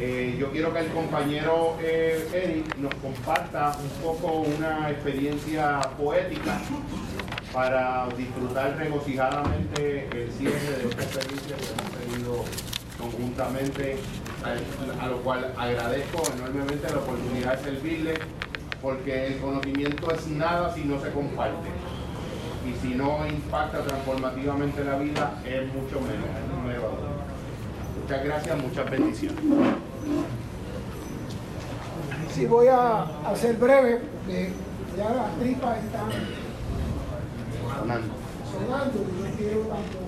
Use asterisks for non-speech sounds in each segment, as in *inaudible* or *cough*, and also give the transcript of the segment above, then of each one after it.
Eh, yo quiero que el compañero eh, Eric nos comparta un poco una experiencia poética para disfrutar regocijadamente el cierre de esta experiencia que hemos tenido conjuntamente, a, a lo cual agradezco enormemente la oportunidad de servirle, porque el conocimiento es nada si no se comparte. Y si no impacta transformativamente la vida, es mucho menos. Muchas gracias, muchas bendiciones. Sí, voy a, ser breve, porque ya las tripas están Fernando. sonando y no quiero tampoco.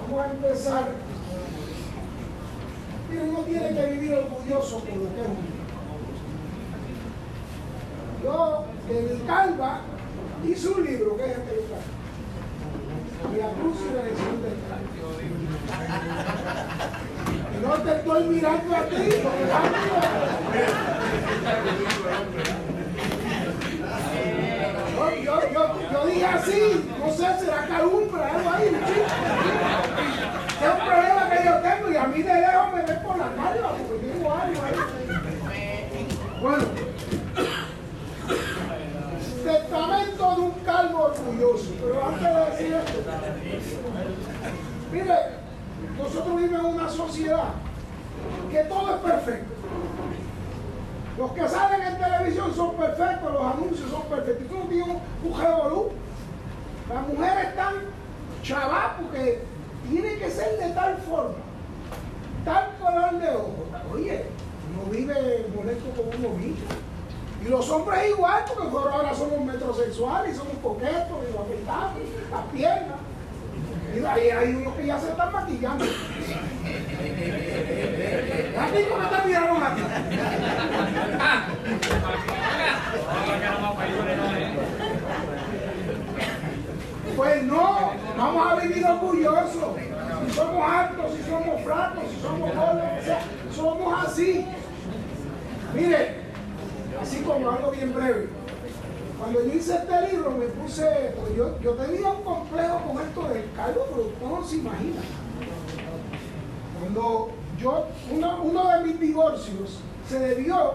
Vamos a empezar. Mira, uno tiene que vivir orgulloso por lo que es uno. Yo, de calva, hice un libro que es este. Y la cruz y la elección del no te estoy mirando a ti, yo, yo, yo, yo dije así, no sé, será calumbra, algo ahí. Es un problema que yo tengo y a mí de lejos me ven por la calva, porque tengo algo ahí. Bueno, testamento de un calvo orgulloso, pero antes de decir esto, mire, nosotros vivimos en una sociedad que todo es perfecto. Los que salen en televisión son perfectos, los anuncios son perfectos. Y tú tienes un revolú. Las mujeres están chavas porque tiene que ser de tal forma, tal color de ojo. Oye, uno vive molesto con uno mismo. Y los hombres igual, porque ahora somos metrosexuales y somos coquetos y nos las piernas. Y ahí hay unos que ya se están maquillando. ¿A ti cómo te? Pues no, vamos a vivir orgullosos. Si somos altos, si somos flacos, si somos gordos, o sea, somos así. Mire, así como algo bien breve. Cuando yo hice este libro me puse, pues yo, yo tenía un complejo con esto del calvo, pero usted no se imagina. Cuando yo, uno, uno de mis divorcios se debió,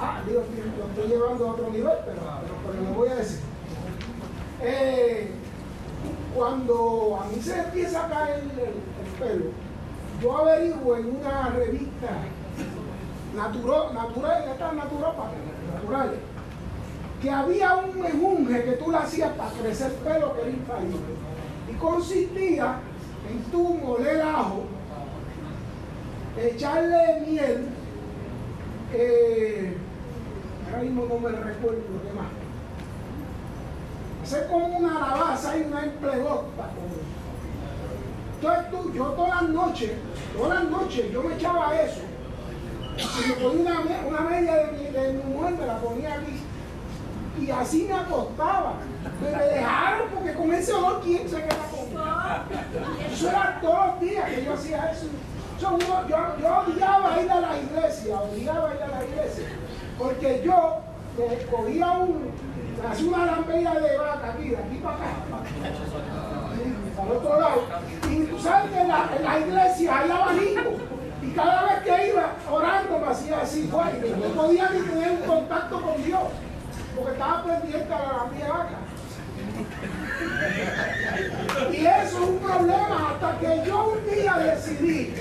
ah, Dios mío, lo estoy llevando a otro nivel, pero, lo voy a decir. Eh, cuando a mí se empieza a caer el, el pelo, yo averiguo en una revista natural, natural, estas naturópatas, naturales, que había un mejunje que tú le hacías para crecer pelo que era infalible. Y consistía en tú moler ajo, echarle miel, eh, ahora mismo no me recuerdo lo demás. Hacer como una alabaza y una emplegota. Entonces tú, yo todas las noches, todas las noches yo me echaba eso. Y me ponía una, me- una media de de mi mujer, me la ponía aquí. Y así me acostaba. Me, me dejaron porque con ese olor, ¿quién se queda con Eso era todos los días que yo hacía eso. Yo, yo odiaba ir a la iglesia, odiaba ir a la iglesia. Porque yo eh, cogía un, hacía una lambeira de vaca aquí, de aquí para acá, para el otro lado. Y tú sabes que en la, en la iglesia hay abanico. Y cada vez que iba orando me hacía así, fuerte. No podía ni tener un contacto con Dios, porque estaba pendiente a la lambilla de vaca. Y eso es un problema hasta que yo un día decidí,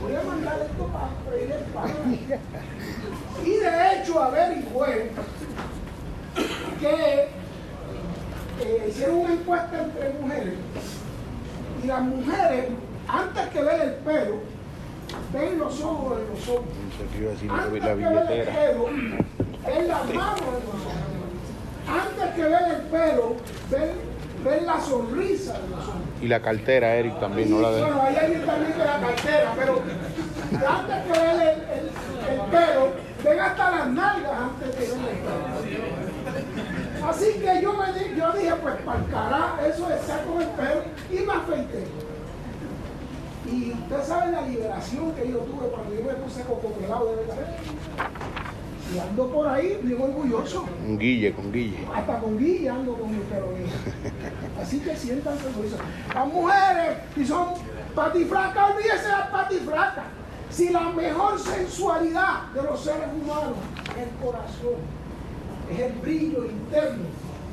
voy a mandar esto para freír el pan. Y de hecho averigüé que eh, hicieron una encuesta entre mujeres y las mujeres, antes que ver el pelo, ven los ojos de los hombres. A Antes que ver el pelo, manos de los hombres. Antes que ver el pelo, ven, ven la sonrisa de los hombres. Y la cartera, Eric, también, no la de. Bueno, ahí hay también de la cartera, pero antes que ver el, el, el pelo, ven hasta las nalgas antes de ver el pelo. Así que yo, me di- yo dije, pues para el carajo, eso es saco el pelo y me afeité. Y usted sabe la liberación que yo tuve cuando yo me puse cocopelado de verdad. Y ando por ahí bien orgulloso. Un guille, con guille. Hasta con guilla ando con mi. Así que siéntanse orgullosos. Las mujeres, si son Patiflaca, olvídese la patiflaca. Si la mejor sensualidad de los seres humanos es el corazón, es el brillo interno,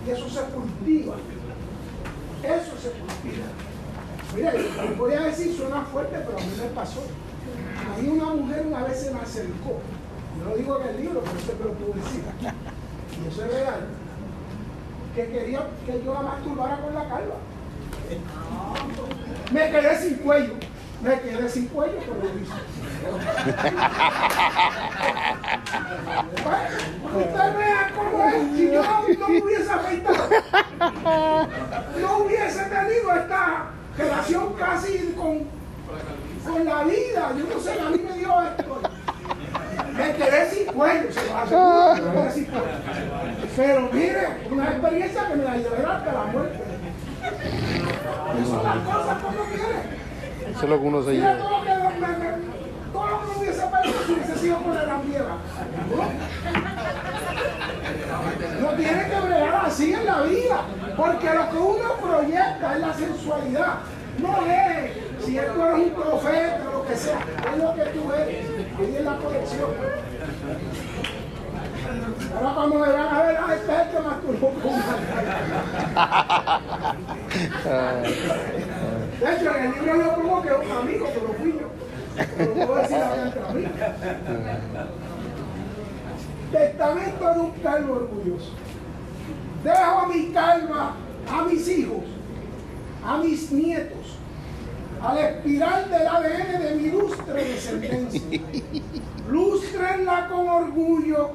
y eso se cultiva. Eso se cultiva. Mire, les voy a decir, suena fuerte, pero a mí me pasó. A mí una mujer una vez se me acercó. Yo lo digo en el libro, pero usted me lo decir. Y eso es real. Que quería que yo la masturbara con la calva. Me quedé sin cuello. Me quedé sin cuello, pero lo hice. Usted vea cómo es. Si yo no hubiese afeitado, no hubiese tenido esta relación casi con, con la vida. Yo no sé, a mí me dio esto. Cuello, se lo cuello. Pero mire, una experiencia que me la llevará hasta la muerte. Esas son las cosas como vienen. Eso es lo que uno se lleva. todo lo que me, me- todo lo que me hubiese perdido si hubiese sido con la rampieva. No tiene que bregar así en la vida, porque lo que uno proyecta es la sensualidad. No es si tú eres un profeta o lo que sea, es lo que tú eres. Ahí es la colección. Ahora cuando me van a ver, ah, este es el que masturbó con De hecho, en el libro yo pongo que es un amigo, pero fui yo. Pero puedo decir entre amigos. Testamento de un calvo orgulloso. Dejo a mi calva, a mis hijos, a mis nietos, al espiral del ADN de mi ilustre descendencia. *laughs* Lústrenla con orgullo,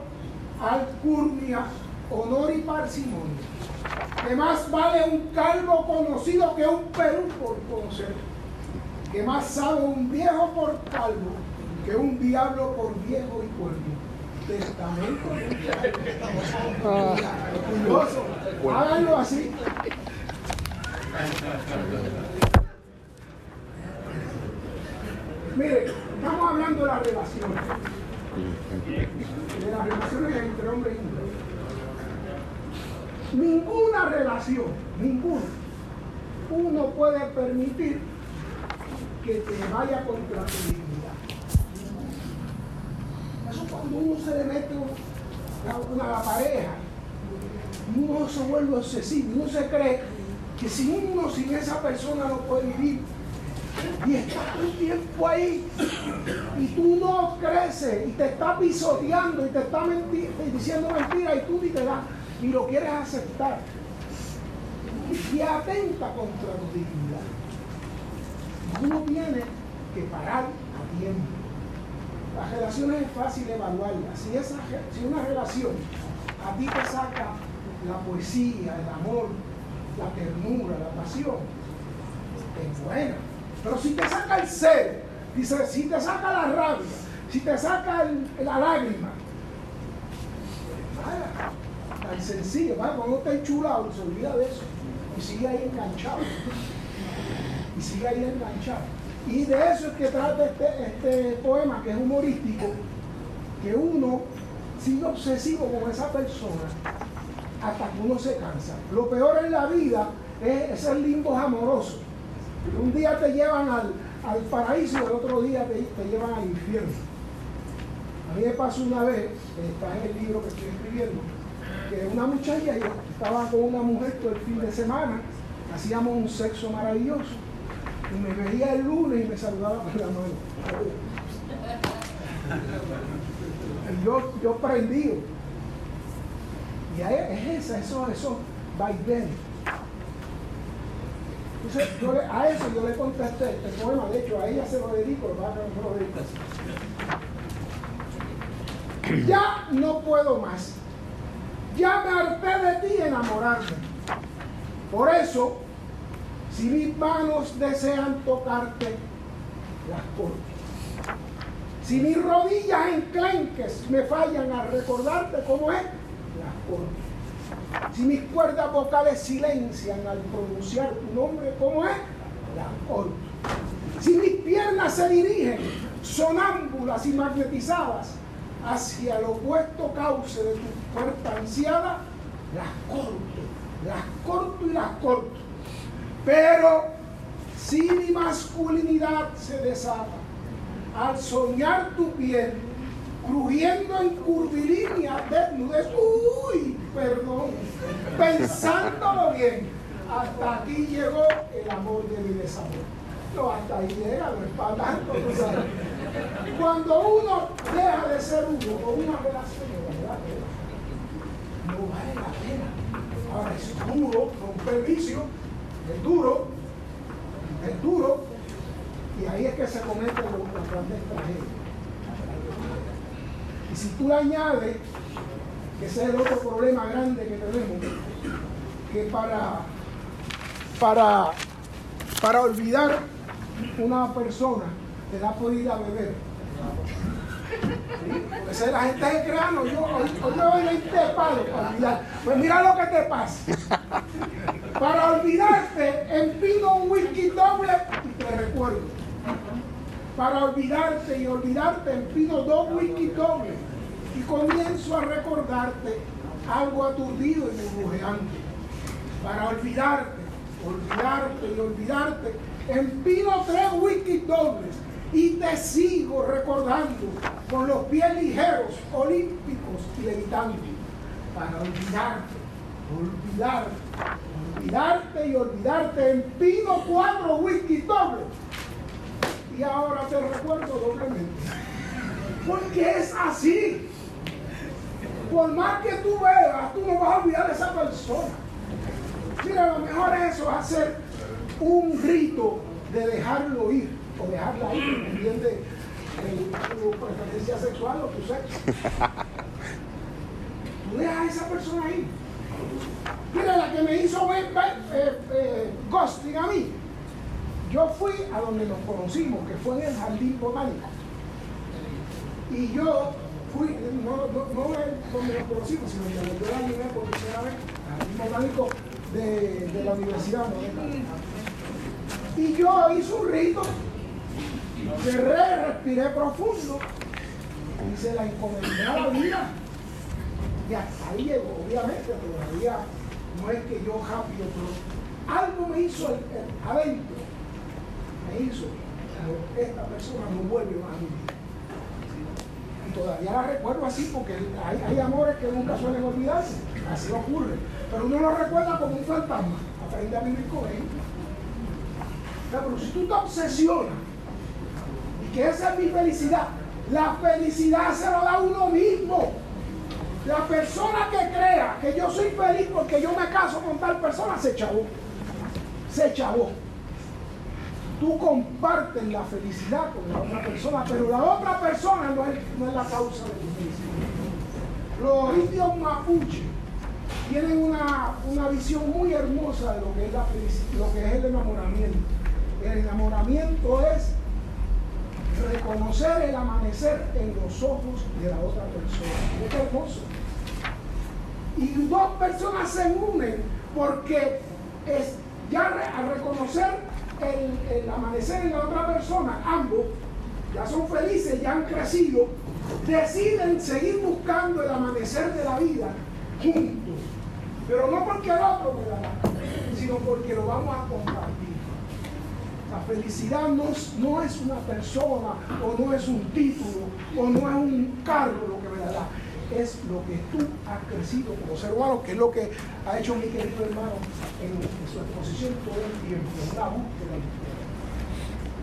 alcurnia, honor y parsimonia. Que más vale un calvo conocido que un Perú por conocer. Que más sabe un viejo por calvo que un diablo por viejo y cuerno. Testamento. Orgulloso. Háganlo así. Mire, estamos hablando de las relaciones. De las relaciones entre hombre y mujer. Ninguna relación, ninguna, uno puede permitir que te vaya contra tu dignidad. Eso cuando uno se le mete a la pareja, uno se vuelve obsesivo, uno se cree que sin uno, sin esa persona no puede vivir. Y está un tiempo ahí y tú no creces y te está pisoteando y te está diciendo mentiras y tú ni te das ni lo quieres aceptar. Y atenta contra tu dignidad. Uno tiene que parar a tiempo. Las relaciones es fácil evaluarlas. Si, esa, si una relación a ti te saca la poesía, el amor, la ternura, la pasión, es buena. Pero si te saca el ser, dice, si te saca la rabia, si te saca la lágrima, nada, tan sencillo, ¿vale? cuando está enchulado, se olvida de eso y sigue ahí enganchado. Y sigue ahí enganchado. Y de eso es que trata este, este poema, que es humorístico, que uno sigue obsesivo con esa persona hasta que uno se cansa. Lo peor en la vida es esos limbos amorosos. Un día te llevan al, al paraíso y el otro día te, te llevan al infierno. A mí me pasó una vez, está en el libro que estoy escribiendo, que una muchacha, yo estaba con una mujer todo el fin de semana, hacíamos un sexo maravilloso, y me veía el lunes y me saludaba con la mano. Yo, yo prendido. Y es esa, eso, eso, vaivenes. A eso yo le contesté este poema, de hecho, a ella se lo dedico, lo. Ya no puedo más. Ya me harté de ti enamorarme. Por eso, si mis manos desean tocarte, las corto. Si mis rodillas enclenques me fallan al recordarte cómo es, las corto. Si mis cuerdas vocales silencian al pronunciar tu nombre, ¿cómo es? Las corto. Si mis piernas se dirigen, sonámbulas y magnetizadas, hacia el opuesto cauce de tu puerta ansiada, las corto, las corto y las corto. Pero Si mi masculinidad se desata al soñar tu piel, crujiendo en curvilínea desnudez, uy, perdón, pensándolo bien, hasta aquí llegó el amor de mi desamor. No, hasta ahí llega, no es para tanto, Cuando uno deja de ser uno con una relación, ¿verdad? no vale la pena. Ahora es duro, romper vicio, es duro, es duro, y ahí es que se cometen los grandes tragedias. Si tú le añades, que ese es el otro problema grande que tenemos, que para, para, para olvidar una persona te da por ir a beber. Porque la gente es grano, yo hoy, me voy 20 palos para olvidar. Pues mira lo que te pasa. Para olvidarte, empino un whisky doble y te recuerdo. Para olvidarte y olvidarte, empino dos whisky dobles y comienzo a recordarte algo aturdido y burbujeante. Para olvidarte, olvidarte y olvidarte, empino tres whisky dobles y te sigo recordando con los pies ligeros, olímpicos y levitantes, para olvidarte, olvidarte, olvidarte y olvidarte. Empino cuatro whisky dobles y ahora te recuerdo doblemente. Porque es así. Por más que tú veas, tú no vas a olvidar a esa persona. Mira, lo mejor es eso, hacer un rito de dejarlo ir o dejarla ir, dependiendo de, tu preferencia sexual o tu sexo. Tú dejas a esa persona ahí. Mira, la que me hizo ver, eh, eh, ghosting a mí, yo fui a donde nos conocimos, que fue en el jardín botánico. Y yo fui, no, no, no donde nos conocimos, sino donde yo la llevé por primera vez, al jardín botánico de, la universidad. Y yo hice un rito cerré, respiré profundo y se la encomendé a la vida. Y hasta ahí llegó, obviamente, todavía no es que yo rápido, pero algo me hizo adentro, me hizo, esta persona no vuelve a mi vida. Y todavía la recuerdo así porque hay, hay amores que nunca suelen olvidarse, así ocurre. Pero uno lo recuerda como un fantasma, aprende a vivir con él. Pero si tú te obsesionas que esa es mi felicidad. La felicidad se lo da uno mismo. La persona que crea que yo soy feliz porque yo me caso con tal persona se chavó. Se chavó. Tú compartes la felicidad con la otra persona, pero la otra persona no es, la causa de tu felicidad. Los indios mapuche tienen una, una, visión muy hermosa de lo que es la lo que es el enamoramiento. El enamoramiento es reconocer el amanecer en los ojos de la otra persona. Es hermoso. Y dos personas se unen porque es, ya al reconocer el, amanecer en la otra persona, ambos ya son felices, ya han crecido, deciden seguir buscando el amanecer de la vida juntos. Pero no porque el otro me da, sino porque lo vamos a compartir. La felicidad no, es una persona o no es un título o no es un cargo lo que me da. Es lo que tú has crecido como ser humano, que es lo que ha hecho mi querido hermano en, su exposición todo el tiempo, en la búsqueda.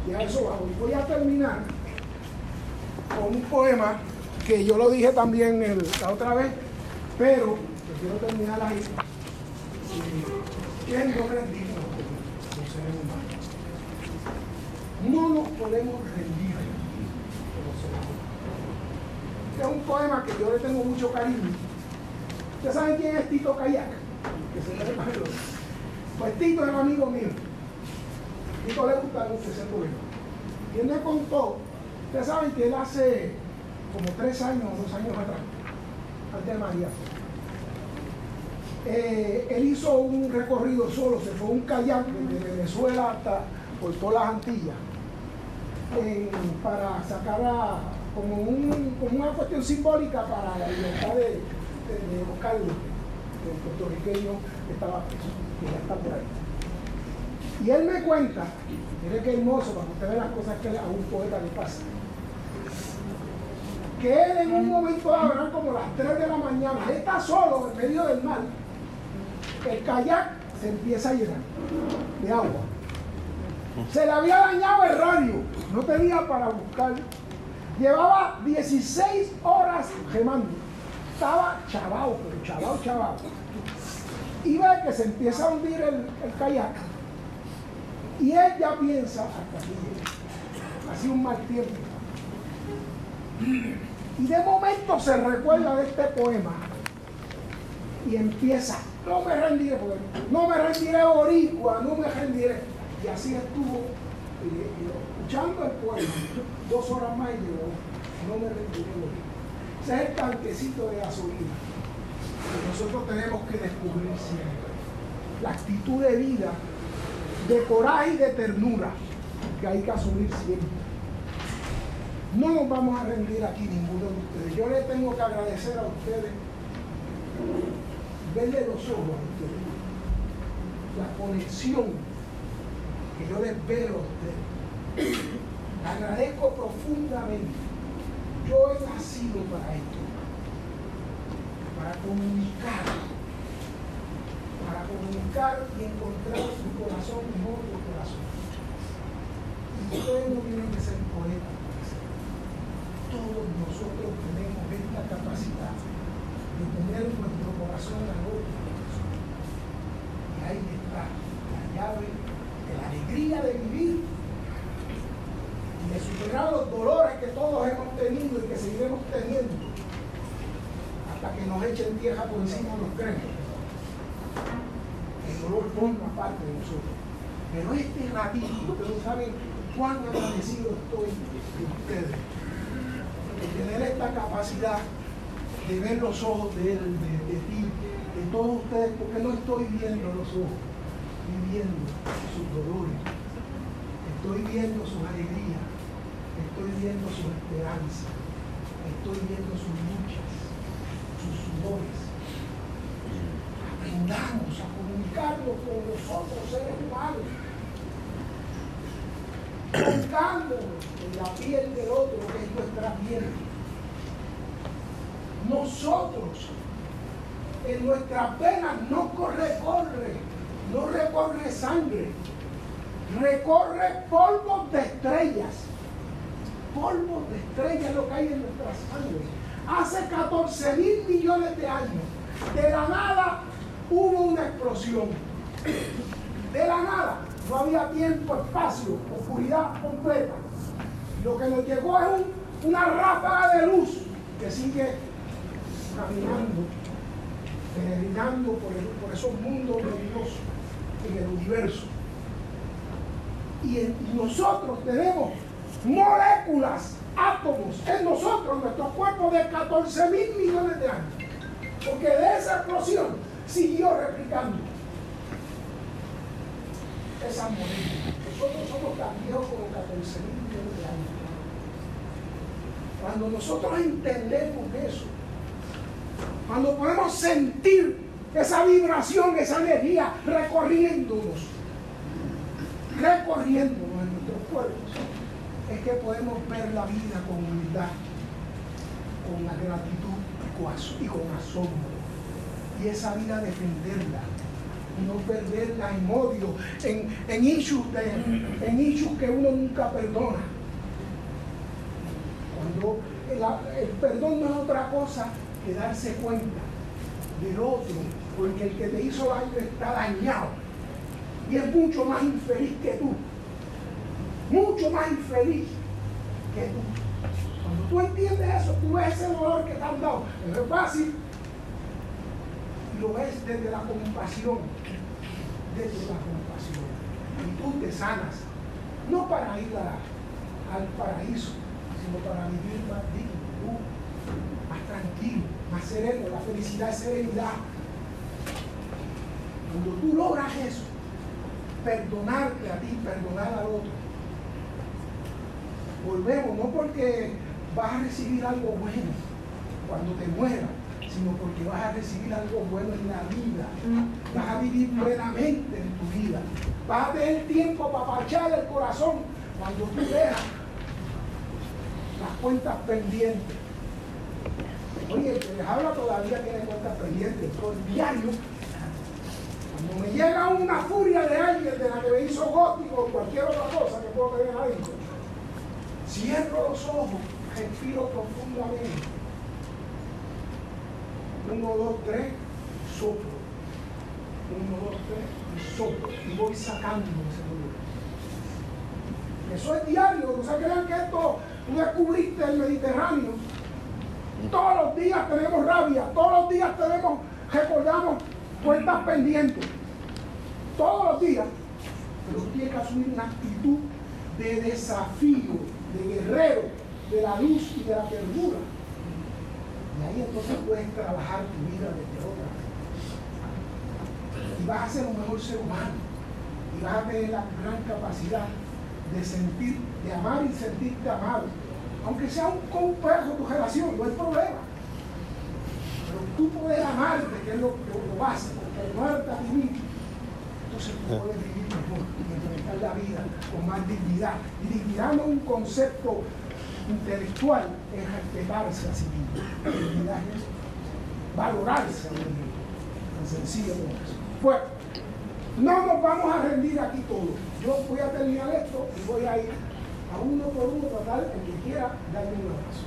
Y a eso vamos. Y voy a terminar con un poema que yo lo dije también la otra vez, pero quiero terminar ahí. ¿Quién no no nos podemos rendir. Es un poema que yo le tengo mucho cariño. ¿Ustedes saben quién es Tito Kayak? Que Pues Tito un amigo mío. Tito le gusta mucho ese poema. Y él me contó, ustedes saben que él hace como tres años dos años atrás, antes de María, eh, él hizo un recorrido solo, se fue un kayak desde Venezuela hasta por todas las Antillas para sacar a, como, un, como, una cuestión simbólica para la libertad de, de, Oscar el puertorriqueño que estaba preso, que ya está por ahí. Y él me cuenta, mire qué hermoso para que usted vea las cosas que a un poeta le pasa. Que él en un momento dado, como las 3 de la mañana, él está solo en medio del mar, el kayak se empieza a llenar de agua. Se le había dañado el radio, no tenía para buscar. Llevaba 16 horas remando. Estaba chavao, pero chavao, chavao. Y ve que se empieza a hundir el, el kayak. Y él ya piensa, hasta aquí, ha sido un mal tiempo. Y de momento se recuerda de este poema y empieza, no me rendiré, no me rendiré boricua, no me rendiré. Y así estuvo escuchando el poema *coughs* dos horas más y digo, no me boricua. Ese es el tanquecito de gasolina que nosotros tenemos que descubrir siempre. La actitud de vida, de coraje y de ternura que hay que asumir siempre. No nos vamos a rendir aquí ninguno de ustedes. Yo les tengo que agradecer a ustedes, verle los ojos a ustedes, la conexión que yo les veo a ustedes. Agradezco profundamente. Yo he nacido para esto, para comunicar, para comunicar y encontrar su corazón en otro corazón. Y ustedes no tienen que ser poetas todos nosotros tenemos esta capacidad de tener nuestro corazón en otro Y ahí está la llave de la alegría de vivir de superar los dolores que todos hemos tenido y que seguiremos teniendo hasta que nos echen tierra por encima de los creemos. El dolor forma parte de nosotros. Pero este ratito, ustedes saben cuán agradecido estoy de ustedes tener esta capacidad de ver los ojos de Él, de, ti, de todos ustedes, porque no estoy viendo los ojos, estoy viendo sus dolores, estoy viendo sus alegrías, estoy viendo sus esperanzas, estoy viendo sus luchas, sus sudores. Aprendamos a comunicarnos con los otros seres humanos buscando en la piel del otro, que es nuestra piel. Nosotros, en nuestras venas no corre, corre, no recorre sangre, recorre polvo de estrellas. Polvo de estrellas lo hay en nuestra sangre. Hace 14 mil millones de años, de la nada hubo una explosión. De la nada no había tiempo, espacio, oscuridad completa. Lo que nos llegó es una ráfaga de luz que sigue caminando, peregrinando por, por esos mundos luminosos en el universo. Y, nosotros tenemos moléculas, átomos en nosotros, nuestro cuerpo de 14 mil millones de años. Porque de esa explosión siguió replicando esa Nosotros somos tan viejos como 14 mil millones de años. Cuando nosotros entendemos eso, cuando podemos sentir esa vibración, esa energía recorriéndonos, recorriéndonos en nuestros cuerpos, es que podemos ver la vida con humildad, con la gratitud y con asombro. Y esa vida defenderla no perderla en odio, en, en issues, que uno nunca perdona. Cuando el, perdón no es otra cosa que darse cuenta del otro, porque el que te hizo daño está dañado y es mucho más infeliz que tú, mucho más infeliz que tú. Cuando tú entiendes eso, tú ves ese dolor que te han dado, no es fácil, lo ves desde la compasión, desde la compasión. Y tú te sanas, no para ir al paraíso, sino para vivir más digno, más tranquilo, más sereno. La felicidad es serenidad. Cuando tú logras eso, perdonarte a ti, perdonar al otro, volvemos, no porque vas a recibir algo bueno cuando te mueras, sino porque vas a recibir algo bueno en la vida. Vas a vivir plenamente en tu vida. Vas a tener tiempo para parchar el corazón cuando tú veas las cuentas pendientes. Oye, el que les habla todavía tiene cuentas pendientes, el diario. Cuando me llega una furia de alguien de la que me hizo gótico o cualquier otra cosa que puedo tener adentro, cierro los ojos, respiro profundamente. Uno, dos, tres, soplo. Uno, dos, tres, y soplo. Y voy sacando ese dolor. Eso es diario, no se crean que esto tú descubriste el Mediterráneo. Todos los días tenemos rabia, todos los días tenemos, recordamos cuentas pendientes. Todos los días. Pero tú tienes que asumir una actitud de desafío, de guerrero, de la luz y de la ternura. Y ahí entonces puedes trabajar tu vida desde otra Y vas a ser un mejor ser humano. Y vas a tener la gran capacidad de sentir, de amar y sentirte amado. Aunque sea un complejo tu relación, no hay problema. Pero tú puedes amarte, que es lo, lo, básico, amarte a ti. Entonces tú puedes vivir mejor y enfrentar la vida con más dignidad. Y dignidad no es un concepto intelectual, es respetarse a sí mismo. Dignidad es valorarse a sí mismo. Tan sencillo como eso. Bueno, no nos vamos a rendir aquí todos. Yo voy a terminar esto y voy a ir a uno por uno tratar el que quiera darme un abrazo.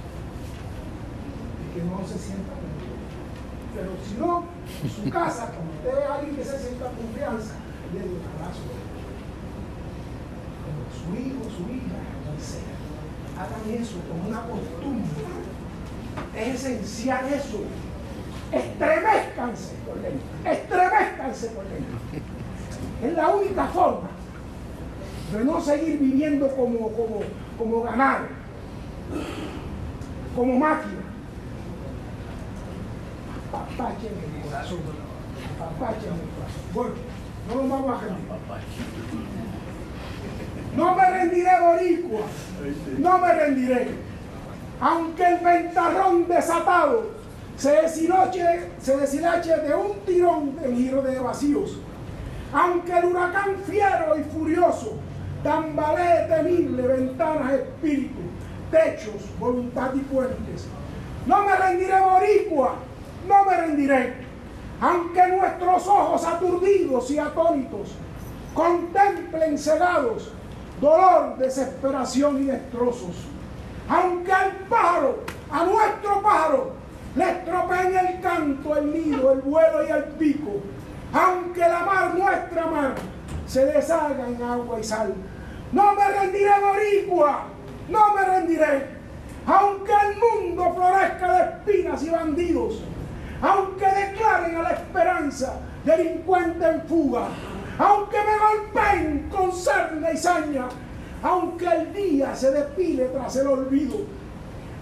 Y que no se sienta Pero si no, en su casa, como usted ve a alguien que se sienta confianza, le un abrazo. Como su hijo, su hija, quien sea. Hagan eso como una costumbre. Es esencial eso. Estremezcanse por dentro. Estremezcanse por dentro. Es la única forma de no seguir viviendo como, como, como ganado, como máquina. En el corazón. En el corazón. No vamos a rendir. No me rendiré, Boricua. No me rendiré. Aunque el ventarrón desatado se deshilache, se deshilache de un tirón de giro de vacíos aunque el huracán fiero y furioso tambalee temible ventanas, espíritu, techos, voluntad y puentes. No me rendiré, boricua, no me rendiré, aunque nuestros ojos aturdidos y atónitos contemplen cegados dolor, desesperación y destrozos. Aunque al pájaro, a nuestro pájaro, le estropeen el canto, el nido, el vuelo y el pico, aunque la mar, nuestra mar, se deshaga en agua y sal. No me rendiré, boricua, no me rendiré. Aunque el mundo florezca de espinas y bandidos, aunque declaren a la delincuente en fuga, aunque me golpeen con sarna y saña, aunque el día se despile tras el olvido,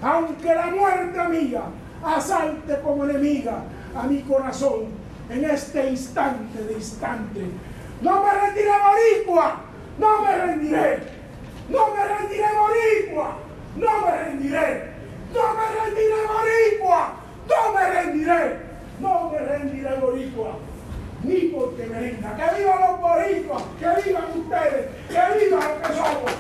aunque la muerte amiga asalte como enemiga a mi corazón, en este instante de instante. No me rendiré boricua, no me rendiré, no me rendiré boricua, no me rendiré, no me rendiré boricua, no me rendiré, no me rendiré boricua. Ni porque me rinda. Que vivan los boricuas, que vivan ustedes, que vivan los que somos.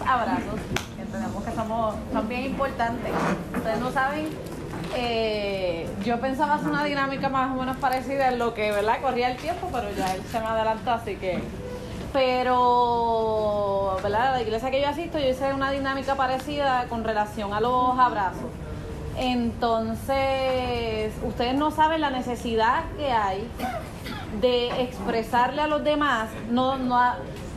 Abrazos, que entendemos que somos, son bien importantes. Ustedes no saben, eh, yo pensaba hacer una dinámica más o menos parecida en lo que, ¿verdad? Corría el tiempo, pero ya él se me adelantó, así que... Pero, ¿verdad? La iglesia que yo asisto, yo hice una dinámica parecida con relación a los abrazos. Entonces, ustedes no saben la necesidad que hay de expresarle a los demás, no, no,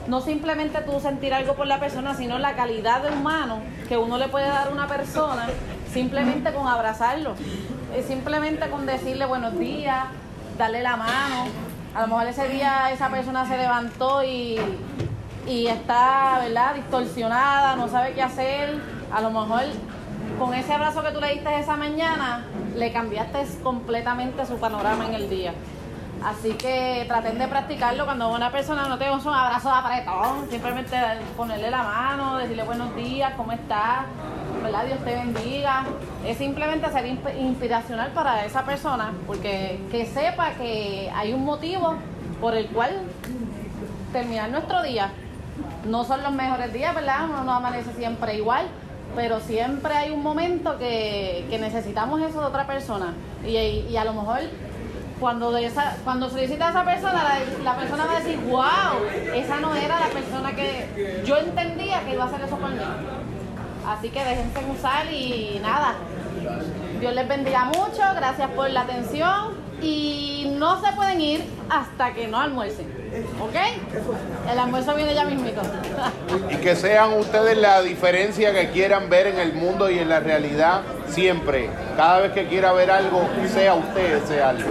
no simplemente tú sentir algo por la persona, sino la calidad de humano que uno le puede dar a una persona simplemente con abrazarlo, simplemente con decirle buenos días, darle la mano. A lo mejor ese día esa persona se levantó y, y está, ¿verdad?, distorsionada, no sabe qué hacer, a lo mejor con ese abrazo que tú le diste esa mañana, le cambiaste completamente su panorama en el día. Así que traten de practicarlo cuando una persona no te un abrazo de apretón, simplemente ponerle la mano, decirle buenos días, ¿cómo estás? ¿Verdad? Dios te bendiga. Es simplemente ser inspiracional para esa persona, porque que sepa que hay un motivo por el cual terminar nuestro día. No son los mejores días, ¿verdad? Uno no amanece siempre igual, pero siempre hay un momento que, necesitamos eso de otra persona. Y, y a lo mejor cuando, de esa, cuando solicita a esa persona, la, persona va a decir, wow, esa no era la persona que yo entendía que iba a hacer eso por mí. Así que déjense usar y nada. Dios les bendiga mucho, gracias por la atención y no se pueden ir hasta que no almuercen. ¿Ok? El almuerzo viene ya mismito. y que sean ustedes la diferencia que quieran ver en el mundo y en la realidad siempre. Cada vez que quiera ver algo, sea usted ese algo.